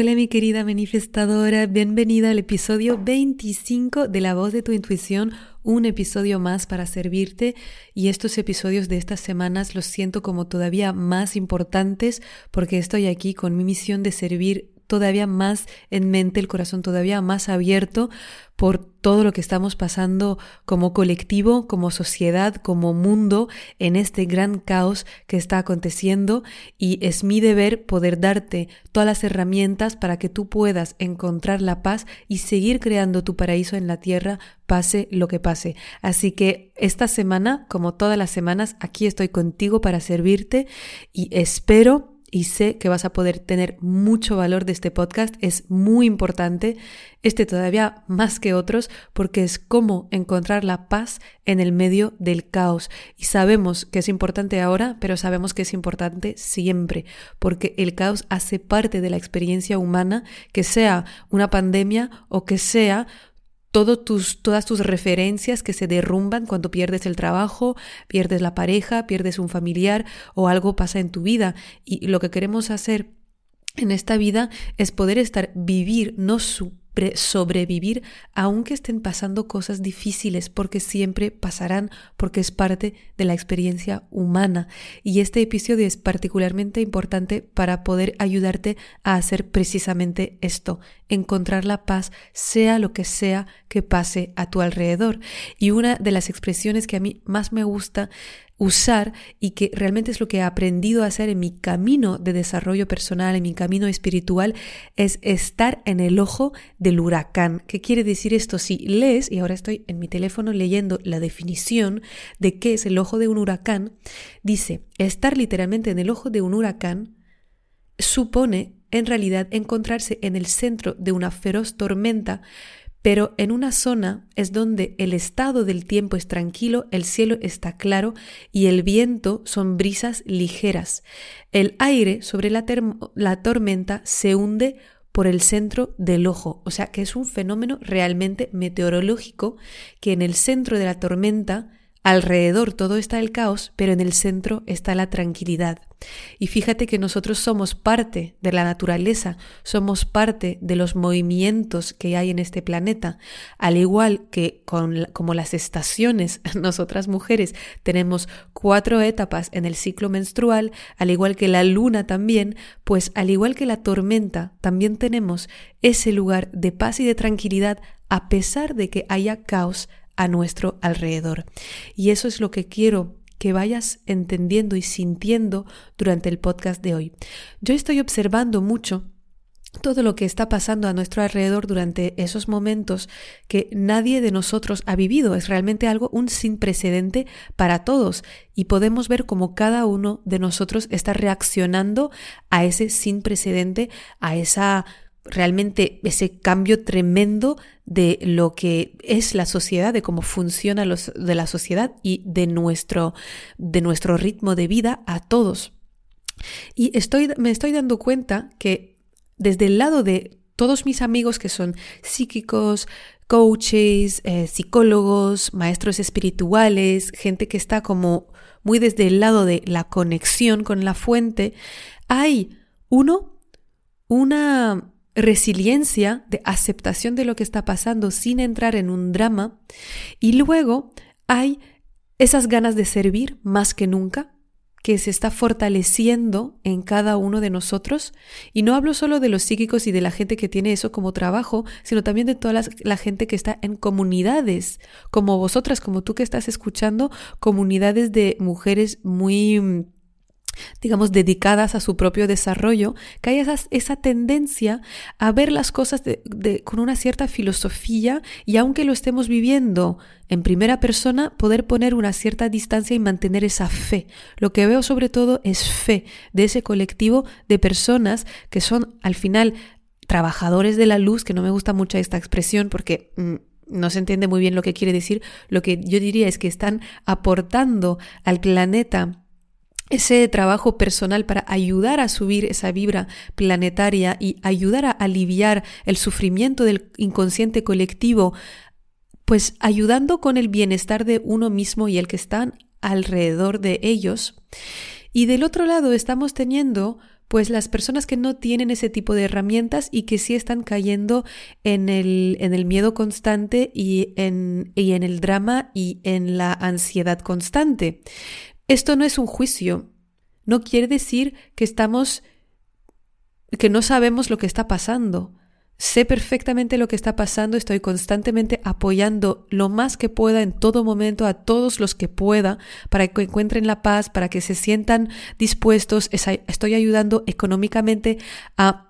Hola mi querida manifestadora, bienvenida al episodio 25 de La voz de tu intuición, un episodio más para servirte. Y estos episodios de estas semanas los siento como todavía más importantes porque estoy aquí con mi misión de servir todavía más en mente, el corazón todavía más abierto por todo lo que estamos pasando como colectivo, como sociedad, como mundo en este gran caos que está aconteciendo y es mi deber poder darte todas las herramientas para que tú puedas encontrar la paz y seguir creando tu paraíso en la tierra pase lo que pase. Así que esta semana, como todas las semanas, aquí estoy contigo para servirte y espero y sé que vas a poder tener mucho valor de este podcast. Es muy importante, este todavía más que otros, porque es cómo encontrar la paz en el medio del caos. Y sabemos que es importante ahora, pero sabemos que es importante siempre, porque el caos hace parte de la experiencia humana, que sea una pandemia o que sea tus, todas tus referencias que se derrumban cuando pierdes el trabajo, pierdes la pareja, pierdes un familiar o algo pasa en tu vida. Y lo que queremos hacer en esta vida es poder estar, vivir, no su sobrevivir aunque estén pasando cosas difíciles, porque siempre pasarán, porque es parte de la experiencia humana. Y este episodio es particularmente importante para poder ayudarte a hacer precisamente esto, encontrar la paz, sea lo que sea que pase a tu alrededor. Y una de las expresiones que a mí más me gusta usar y que realmente es lo que he aprendido a hacer en mi camino de desarrollo personal, en mi camino espiritual, es estar en el ojo del huracán. ¿Qué quiere decir esto? Si lees, y ahora estoy en mi teléfono leyendo la definición de qué es el ojo de un huracán, dice, estar literalmente en el ojo de un huracán supone en realidad encontrarse en el centro de una feroz tormenta pero en una zona es donde el estado del tiempo es tranquilo, el cielo está claro y el viento son brisas ligeras. El aire sobre la, tormenta se hunde por el centro del ojo, o sea que es un fenómeno realmente meteorológico que en el centro de la tormenta Alrededor todo está el caos, pero en el centro está la tranquilidad. Y fíjate que nosotros somos parte de la naturaleza, somos parte de los movimientos que hay en este planeta, al igual que con, como las estaciones, nosotras mujeres tenemos cuatro etapas en el ciclo menstrual, al igual que la luna también, pues al igual que la tormenta, también tenemos ese lugar de paz y de tranquilidad a pesar de que haya caos a nuestro alrededor. Y eso es lo que quiero que vayas entendiendo y sintiendo durante el podcast de hoy. Yo estoy observando mucho todo lo que está pasando a nuestro alrededor durante esos momentos que nadie de nosotros ha vivido. Es realmente algo un sin precedente para todos y podemos ver cómo cada uno de nosotros está reaccionando a ese sin precedente, a esa realmente ese cambio tremendo de lo que es la sociedad, de cómo funciona los, de la sociedad y de nuestro, de nuestro ritmo de vida a todos. Y estoy, me estoy dando cuenta que desde el lado de todos mis amigos que son psíquicos, coaches, eh, psicólogos, maestros espirituales, gente que está como muy desde el lado de la conexión con la fuente, hay uno, una resiliencia, de aceptación de lo que está pasando sin entrar en un drama. Y luego hay esas ganas de servir más que nunca, que se está fortaleciendo en cada uno de nosotros. Y no hablo solo de los psíquicos y de la gente que tiene eso como trabajo, sino también de toda la, gente que está en comunidades, como vosotras, como tú que estás escuchando, comunidades de mujeres muy digamos, dedicadas a su propio desarrollo, que hay esa, tendencia a ver las cosas con una cierta filosofía y aunque lo estemos viviendo en primera persona, poder poner una cierta distancia y mantener esa fe. Lo que veo sobre todo es fe de ese colectivo de personas que son al final trabajadores de la luz, que no me gusta mucho esta expresión porque mm, no se entiende muy bien lo que quiere decir, lo que yo diría es que están aportando al planeta ese trabajo personal para ayudar a subir esa vibra planetaria y ayudar a aliviar el sufrimiento del inconsciente colectivo, pues ayudando con el bienestar de uno mismo y el que están alrededor de ellos. Y del otro lado estamos teniendo pues las personas que no tienen ese tipo de herramientas y que sí están cayendo en el, en el miedo constante y en, y en el drama y en la ansiedad constante. Esto no es un juicio. No quiere decir que estamos que no sabemos lo que está pasando. Sé perfectamente lo que está pasando, estoy constantemente apoyando lo más que pueda en todo momento a todos los que pueda para que encuentren la paz, para que se sientan dispuestos. Estoy ayudando económicamente a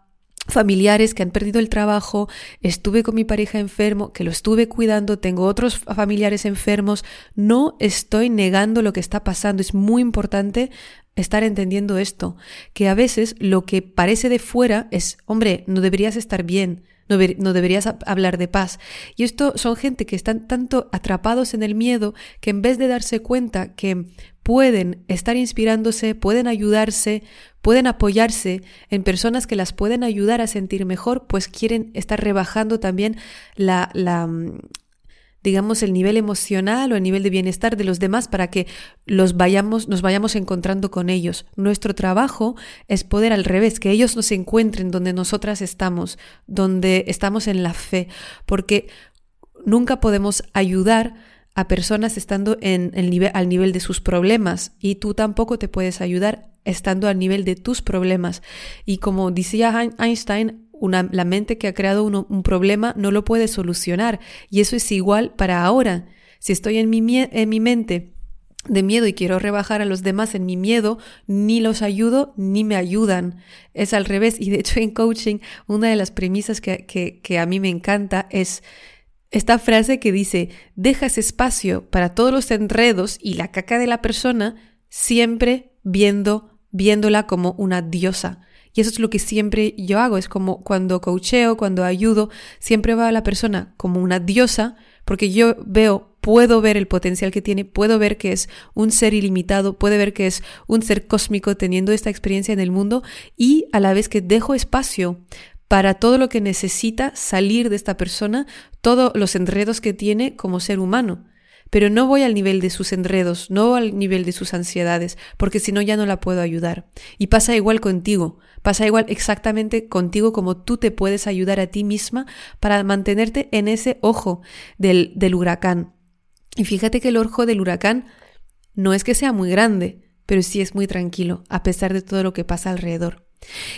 familiares que han perdido el trabajo, estuve con mi pareja enfermo, que lo estuve cuidando, tengo otros familiares enfermos, no estoy negando lo que está pasando, es muy importante estar entendiendo esto, que a veces lo que parece de fuera es, hombre, no deberías estar bien, no, deberías hablar de paz. Y esto son gente que están tanto atrapados en el miedo que en vez de darse cuenta que pueden estar inspirándose, pueden ayudarse, pueden apoyarse en personas que las pueden ayudar a sentir mejor, pues quieren estar rebajando también la, mm, digamos, el nivel emocional o el nivel de bienestar de los demás para que los vayamos, nos vayamos encontrando con ellos. Nuestro trabajo es poder al revés, que ellos nos encuentren donde nosotras estamos, donde estamos en la fe, porque nunca podemos ayudar a personas estando en el al nivel de sus problemas y tú tampoco te puedes ayudar estando al nivel de tus problemas. Y como decía Einstein, una, la mente que ha creado un problema no lo puede solucionar y eso es igual para ahora. Si estoy en mi, en mi mente de miedo y quiero rebajar a los demás en mi miedo, ni los ayudo ni me ayudan. Es al revés. Y de hecho en coaching, una de las premisas que, que a mí me encanta es esta frase que dice, dejas espacio para todos los enredos y la caca de la persona, siempre viendo, viéndola como una diosa. Y eso es lo que siempre yo hago, es como cuando coacheo, cuando ayudo, siempre veo a la persona como una diosa, porque yo veo, puedo ver el potencial que tiene, puedo ver que es un ser ilimitado, puedo ver que es un ser cósmico teniendo esta experiencia en el mundo y a la vez que dejo espacio para todo lo que necesita salir de esta persona, todos los enredos que tiene como ser humano. Pero no voy al nivel de sus enredos, no al nivel de sus ansiedades, porque si no ya no la puedo ayudar. Y pasa igual contigo, pasa igual exactamente contigo como tú te puedes ayudar a ti misma para mantenerte en ese ojo del, del huracán. Y fíjate que el ojo del huracán no es que sea muy grande, pero sí es muy tranquilo, a pesar de todo lo que pasa alrededor.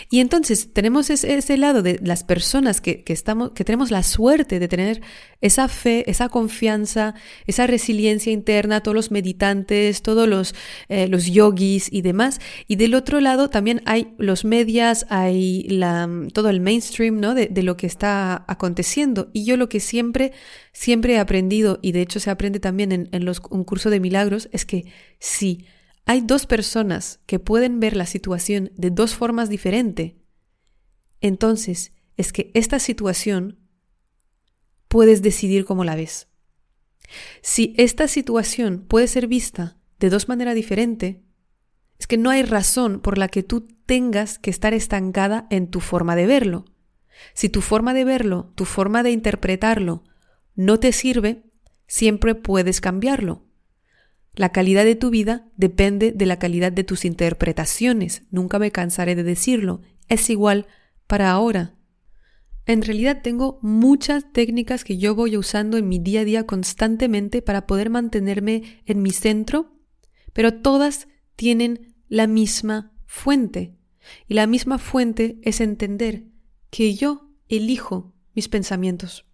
Y entonces tenemos ese, lado de las personas que, estamos, que tenemos la suerte de tener esa fe, esa confianza, esa resiliencia interna, todos los meditantes, todos los, eh, yogis y demás. Y del otro lado también hay los medias, hay todo el mainstream ¿no? de, lo que está aconteciendo. Y yo lo que siempre, siempre he aprendido, y de hecho se aprende también en, en los, un curso de milagros, es que sí, hay dos personas que pueden ver la situación de dos formas diferentes, entonces es que esta situación puedes decidir cómo la ves. Si esta situación puede ser vista de dos maneras diferentes, es que no hay razón por la que tú tengas que estar estancada en tu forma de verlo. Si tu forma de verlo, tu forma de interpretarlo, no te sirve, siempre puedes cambiarlo. La calidad de tu vida depende de la calidad de tus interpretaciones. Nunca me cansaré de decirlo. Es igual para ahora. En realidad tengo muchas técnicas que yo voy usando en mi día a día constantemente para poder mantenerme en mi centro, pero todas tienen la misma fuente. Y la misma fuente es entender que yo elijo mis pensamientos.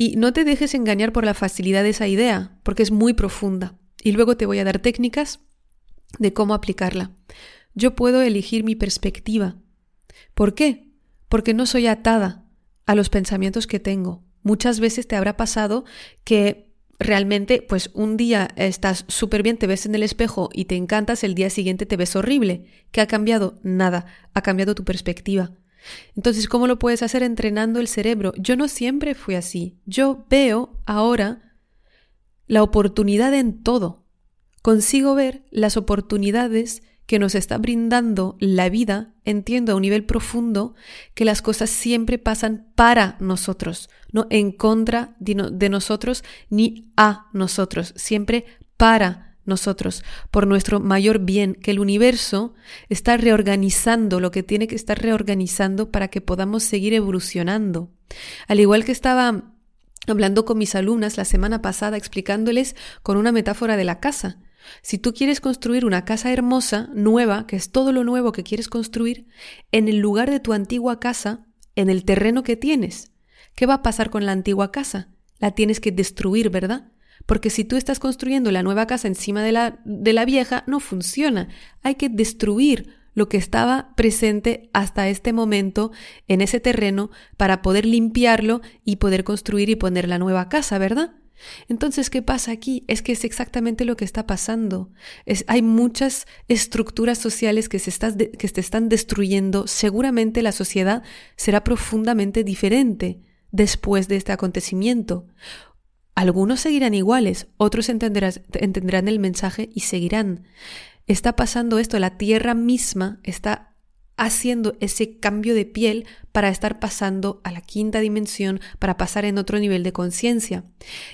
Y no te dejes engañar por la facilidad de esa idea, porque es muy profunda. Y luego te voy a dar técnicas de cómo aplicarla. Yo puedo elegir mi perspectiva. ¿Por qué? Porque no soy atada a los pensamientos que tengo. Muchas veces te habrá pasado que realmente, pues un día estás súper bien, te ves en el espejo y te encantas, el día siguiente te ves horrible. ¿Qué ha cambiado? Nada, ha cambiado tu perspectiva. Entonces, ¿cómo lo puedes hacer entrenando el cerebro? Yo no siempre fui así. Yo veo ahora la oportunidad en todo. Consigo ver las oportunidades que nos está brindando la vida, entiendo a un nivel profundo que las cosas siempre pasan para nosotros, no en contra de, nosotros ni a nosotros, siempre para nosotros, por nuestro mayor bien, que el universo está reorganizando lo que tiene que estar reorganizando para que podamos seguir evolucionando. Al igual que estaba hablando con mis alumnas la semana pasada explicándoles con una metáfora de la casa. Si tú quieres construir una casa hermosa, nueva, que es todo lo nuevo que quieres construir, en el lugar de tu antigua casa, en el terreno que tienes, ¿qué va a pasar con la antigua casa? La tienes que destruir, ¿verdad? Porque si tú estás construyendo la nueva casa encima de la, de la vieja, no funciona. Hay que destruir lo que estaba presente hasta este momento en ese terreno para poder limpiarlo y poder construir y poner la nueva casa, ¿verdad? Entonces, ¿qué pasa aquí? Es que es exactamente lo que está pasando. Hay muchas estructuras sociales que se, que se están destruyendo. Seguramente la sociedad será profundamente diferente después de este acontecimiento. Algunos seguirán iguales, otros entenderán el mensaje y seguirán. Está pasando esto, la tierra misma está haciendo ese cambio de piel para estar pasando a la quinta dimensión, para pasar en otro nivel de conciencia.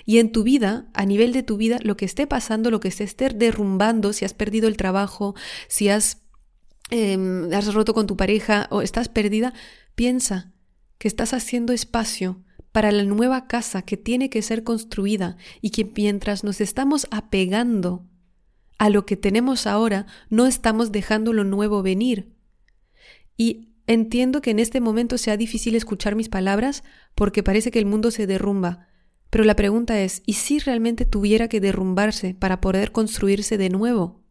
Y en tu vida, a nivel de tu vida, lo que esté pasando, lo que se esté derrumbando, si has perdido el trabajo, si has, em, has roto con tu pareja o estás perdida, piensa que estás haciendo espacio para la nueva casa que tiene que ser construida y que mientras nos estamos apegando a lo que tenemos ahora, no estamos dejando lo nuevo venir. Y entiendo que en este momento sea difícil escuchar mis palabras porque parece que el mundo se derrumba. Pero la pregunta es, ¿y si realmente tuviera que derrumbarse para poder construirse de nuevo?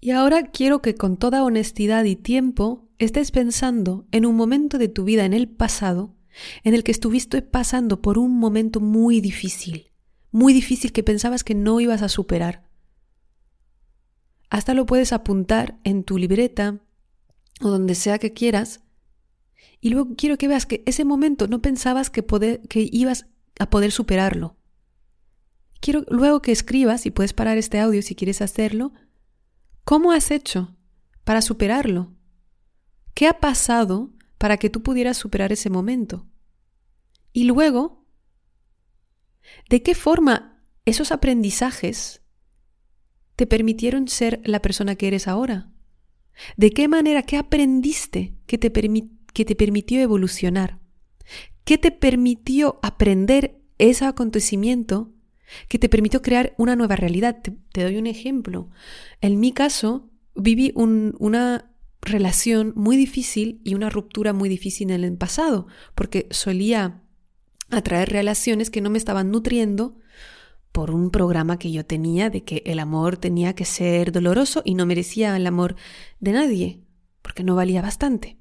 Y ahora quiero que con toda honestidad y tiempo estés pensando en un momento de tu vida en el pasado en el que estuviste pasando por un momento muy difícil, muy difícil que pensabas que no ibas a superar. Hasta lo puedes apuntar en tu libreta, o donde sea que quieras. Y luego quiero que veas que ese momento no pensabas que, que ibas a poder superarlo. Quiero luego que escribas, y puedes parar este audio si quieres hacerlo, ¿cómo has hecho para superarlo? ¿Qué ha pasado para que tú pudieras superar ese momento? Y luego, ¿de qué forma esos aprendizajes te permitieron ser la persona que eres ahora? ¿De qué manera, qué aprendiste que te, que te permitió evolucionar? ¿Qué te permitió aprender ese acontecimiento que te permitió crear una nueva realidad? Te, doy un ejemplo. En mi caso, viví una relación muy difícil y una ruptura muy difícil en el pasado, porque solía atraer relaciones que no me estaban nutriendo por un programa que yo tenía de que el amor tenía que ser doloroso y no merecía el amor de nadie, porque no valía bastante.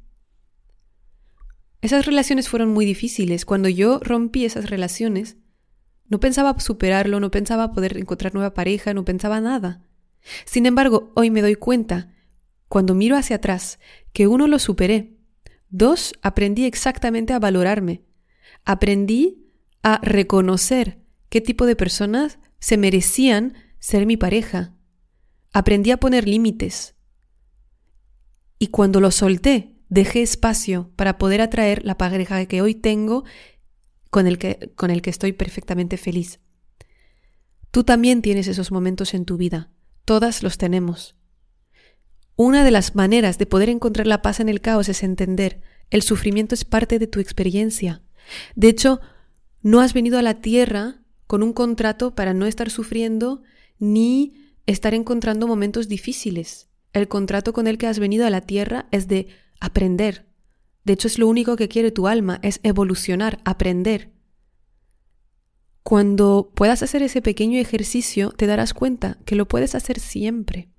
Esas relaciones fueron muy difíciles. Cuando yo rompí esas relaciones, no pensaba superarlo, no pensaba poder encontrar nueva pareja, no pensaba nada. Sin embargo, hoy me doy cuenta, cuando miro hacia atrás, que uno lo superé. Dos, aprendí exactamente a valorarme. Aprendí a reconocer qué tipo de personas se merecían ser mi pareja. Aprendí a poner límites. Y cuando lo solté, dejé espacio para poder atraer la pareja que hoy tengo con el que, con el que estoy perfectamente feliz. Tú también tienes esos momentos en tu vida. Todas los tenemos. Una de las maneras de poder encontrar la paz en el caos es entender el sufrimiento es parte de tu experiencia. De hecho, no has venido a la tierra con un contrato para no estar sufriendo ni estar encontrando momentos difíciles. El contrato con el que has venido a la tierra es de aprender. De hecho, es lo único que quiere tu alma, es evolucionar, aprender. Cuando puedas hacer ese pequeño ejercicio, te darás cuenta que lo puedes hacer siempre.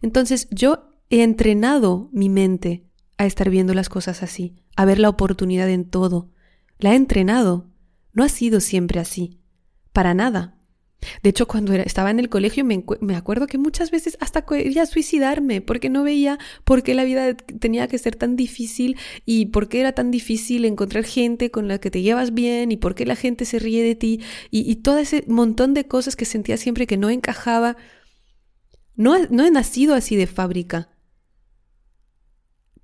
Entonces, yo he entrenado mi mente a estar viendo las cosas así, a ver la oportunidad en todo. La he entrenado. No ha sido siempre así. Para nada. De hecho, cuando estaba en el colegio me, me, acuerdo que muchas veces hasta quería suicidarme porque no veía por qué la vida tenía que ser tan difícil y por qué era tan difícil encontrar gente con la que te llevas bien y por qué la gente se ríe de ti y, y todo ese montón de cosas que sentía siempre que no encajaba. No, he nacido así de fábrica,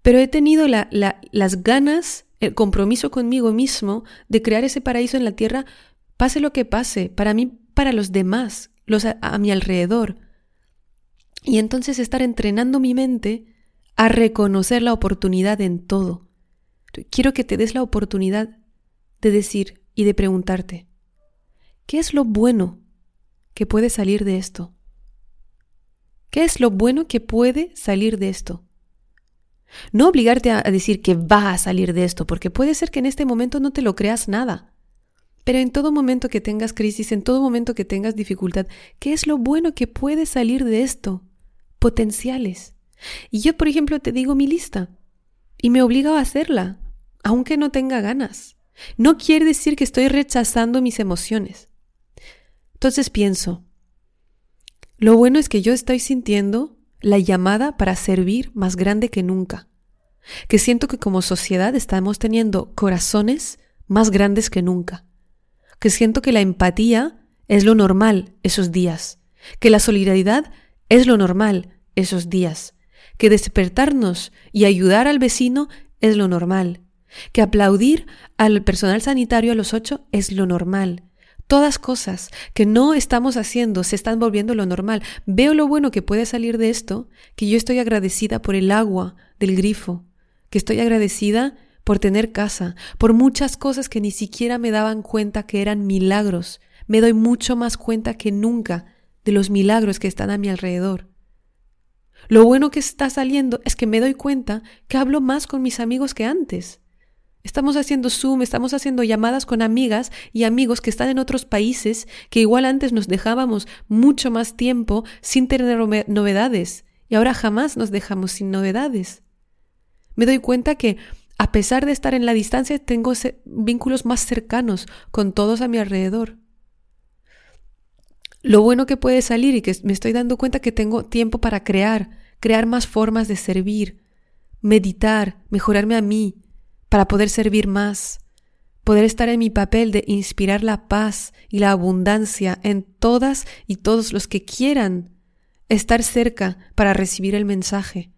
pero he tenido la, las ganas, el compromiso conmigo mismo de crear ese paraíso en la tierra, pase lo que pase, para mí para los demás, los a, mi alrededor. Y entonces estar entrenando mi mente a reconocer la oportunidad en todo. Quiero que te des la oportunidad de decir y de preguntarte, ¿qué es lo bueno que puede salir de esto? ¿Qué es lo bueno que puede salir de esto? No obligarte a decir que va a salir de esto, porque puede ser que en este momento no te lo creas nada. Pero en todo momento que tengas crisis, en todo momento que tengas dificultad, ¿qué es lo bueno que puede salir de esto? Potenciales. Y yo, por ejemplo, te digo mi lista y me obligo a hacerla, aunque no tenga ganas. No quiere decir que estoy rechazando mis emociones. Entonces pienso, lo bueno es que yo estoy sintiendo la llamada para servir más grande que nunca, que siento que como sociedad estamos teniendo corazones más grandes que nunca, que siento que la empatía es lo normal esos días, que la solidaridad es lo normal esos días, que despertarnos y ayudar al vecino es lo normal, que aplaudir al personal sanitario a los ocho es lo normal. Todas cosas que no estamos haciendo se están volviendo lo normal. Veo lo bueno que puede salir de esto, que yo estoy agradecida por el agua del grifo, que estoy agradecida por tener casa, por muchas cosas que ni siquiera me daban cuenta que eran milagros. Me doy mucho más cuenta que nunca de los milagros que están a mi alrededor. Lo bueno que está saliendo es que me doy cuenta que hablo más con mis amigos que antes. Estamos haciendo Zoom, estamos haciendo llamadas con amigas y amigos que están en otros países que igual antes nos dejábamos mucho más tiempo sin tener novedades y ahora jamás nos dejamos sin novedades. Me doy cuenta que a pesar de estar en la distancia, tengo vínculos más cercanos con todos a mi alrededor. Lo bueno que puede salir y que me estoy dando cuenta que tengo tiempo para crear, crear más formas de servir, meditar, mejorarme a mí, para poder servir más, poder estar en mi papel de inspirar la paz y la abundancia en todas y todos los que quieran estar cerca para recibir el mensaje.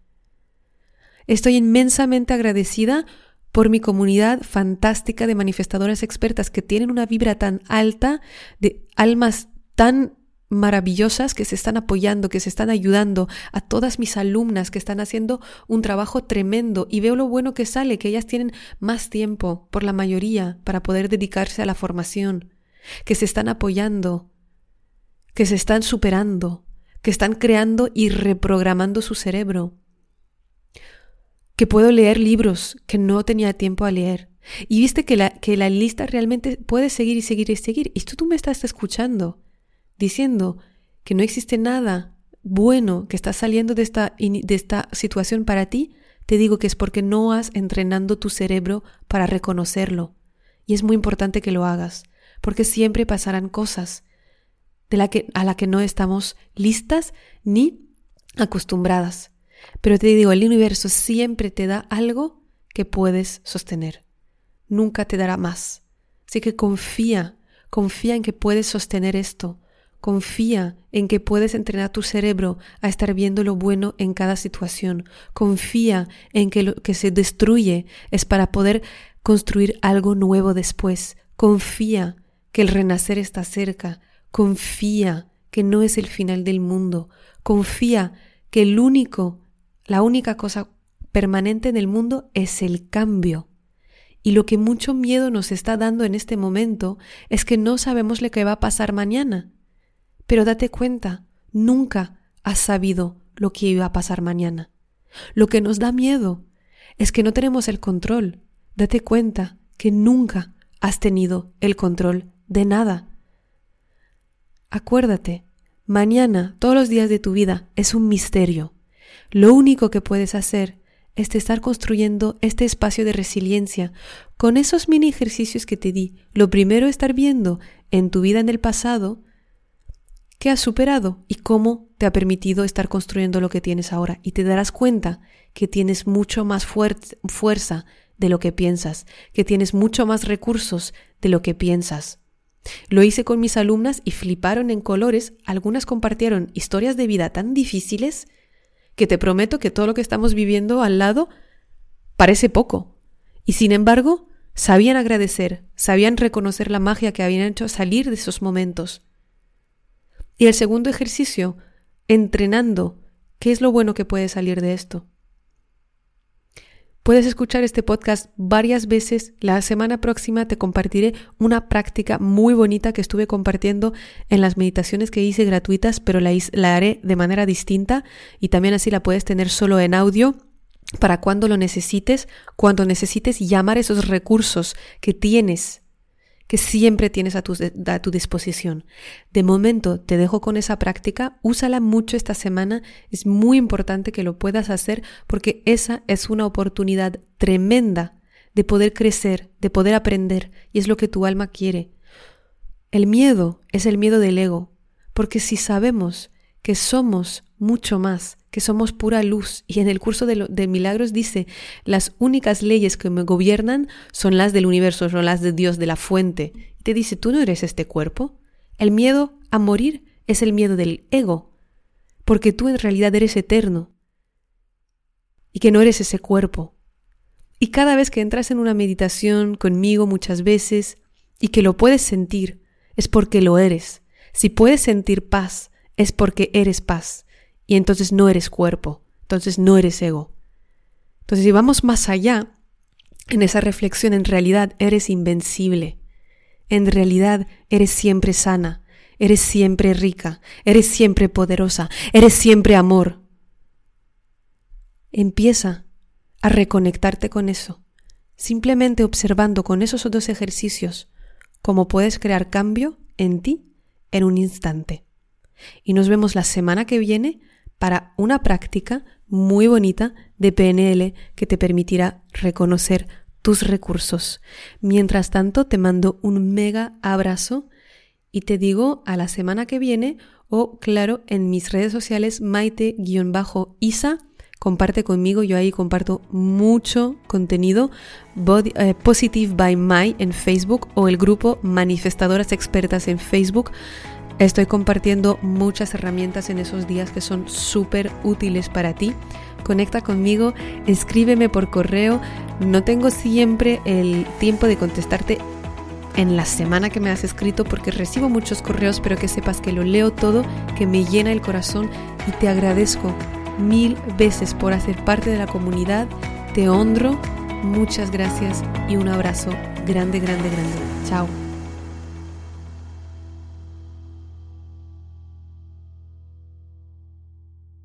Estoy inmensamente agradecida por mi comunidad fantástica de manifestadoras expertas que tienen una vibra tan alta, de almas tan maravillosas que se están apoyando, que se están ayudando, a todas mis alumnas que están haciendo un trabajo tremendo y veo lo bueno que sale, que ellas tienen más tiempo, por la mayoría, para poder dedicarse a la formación, que se están apoyando, que se están superando, que están creando y reprogramando su cerebro que puedo leer libros que no tenía tiempo a leer. Y viste que la, que la lista realmente puede seguir y seguir y seguir. Y tú, tú me estás escuchando, diciendo que no existe nada bueno que está saliendo de esta, de esta situación para ti, te digo que es porque no has entrenando tu cerebro para reconocerlo. Y es muy importante que lo hagas, porque siempre pasarán cosas de la que, a la que no estamos listas ni acostumbradas. Pero te digo, el universo siempre te da algo que puedes sostener. Nunca te dará más. Así que confía, confía en que puedes sostener esto. Confía en que puedes entrenar tu cerebro a estar viendo lo bueno en cada situación. Confía en que lo que se destruye es para poder construir algo nuevo después. Confía que el renacer está cerca. Confía que no es el final del mundo. Confía que el único la única cosa permanente en el mundo es el cambio. Y lo que mucho miedo nos está dando en este momento es que no sabemos lo que va a pasar mañana. Pero date cuenta, nunca has sabido lo que iba a pasar mañana. Lo que nos da miedo es que no tenemos el control. Date cuenta que nunca has tenido el control de nada. Acuérdate, mañana, todos los días de tu vida, es un misterio. Lo único que puedes hacer es estar construyendo este espacio de resiliencia con esos mini ejercicios que te di. Lo primero, estar viendo en tu vida en el pasado qué has superado y cómo te ha permitido estar construyendo lo que tienes ahora. Y te darás cuenta que tienes mucho más fuerza de lo que piensas, que tienes mucho más recursos de lo que piensas. Lo hice con mis alumnas y fliparon en colores. Algunas compartieron historias de vida tan difíciles que te prometo que todo lo que estamos viviendo al lado parece poco. Y sin embargo, sabían agradecer, sabían reconocer la magia que habían hecho salir de esos momentos. Y el segundo ejercicio, entrenando, ¿qué es lo bueno que puede salir de esto? Puedes escuchar este podcast varias veces. La semana próxima te compartiré una práctica muy bonita que estuve compartiendo en las meditaciones que hice gratuitas, pero la, haré de manera distinta y también así la puedes tener solo en audio para cuando lo necesites, cuando necesites llamar esos recursos que tienes que siempre tienes a tu, a tu, disposición. De momento te dejo con esa práctica, úsala mucho esta semana, es muy importante que lo puedas hacer porque esa es una oportunidad tremenda de poder crecer, de poder aprender y es lo que tu alma quiere. El miedo es el miedo del ego, porque si sabemos que somos mucho más, que somos pura luz. Y en el curso de, milagros dice, las únicas leyes que me gobiernan son las del universo, son las de Dios, de la fuente. Y te dice, tú no eres este cuerpo. El miedo a morir es el miedo del ego, porque tú en realidad eres eterno y que no eres ese cuerpo. Y cada vez que entras en una meditación conmigo muchas veces y que lo puedes sentir, es porque lo eres. Si puedes sentir paz, es porque eres paz y entonces no eres cuerpo, entonces no eres ego. Entonces si vamos más allá, en esa reflexión en realidad eres invencible, en realidad eres siempre sana, eres siempre rica, eres siempre poderosa, eres siempre amor. Empieza a reconectarte con eso, simplemente observando con esos dos ejercicios cómo puedes crear cambio en ti en un instante. Y nos vemos la semana que viene para una práctica muy bonita de PNL que te permitirá reconocer tus recursos. Mientras tanto, te mando un mega abrazo y te digo a la semana que viene o claro en mis redes sociales maite-isa comparte conmigo, yo ahí comparto mucho contenido, eh, Positive by My en Facebook o el grupo Manifestadoras Expertas en Facebook. Estoy compartiendo muchas herramientas en esos días que son súper útiles para ti. Conecta conmigo, escríbeme por correo. No tengo siempre el tiempo de contestarte en la semana que me has escrito porque recibo muchos correos, pero que sepas que lo leo todo, que me llena el corazón y te agradezco mil veces por hacer parte de la comunidad. Te honro, muchas gracias y un abrazo grande, grande, grande. Chao.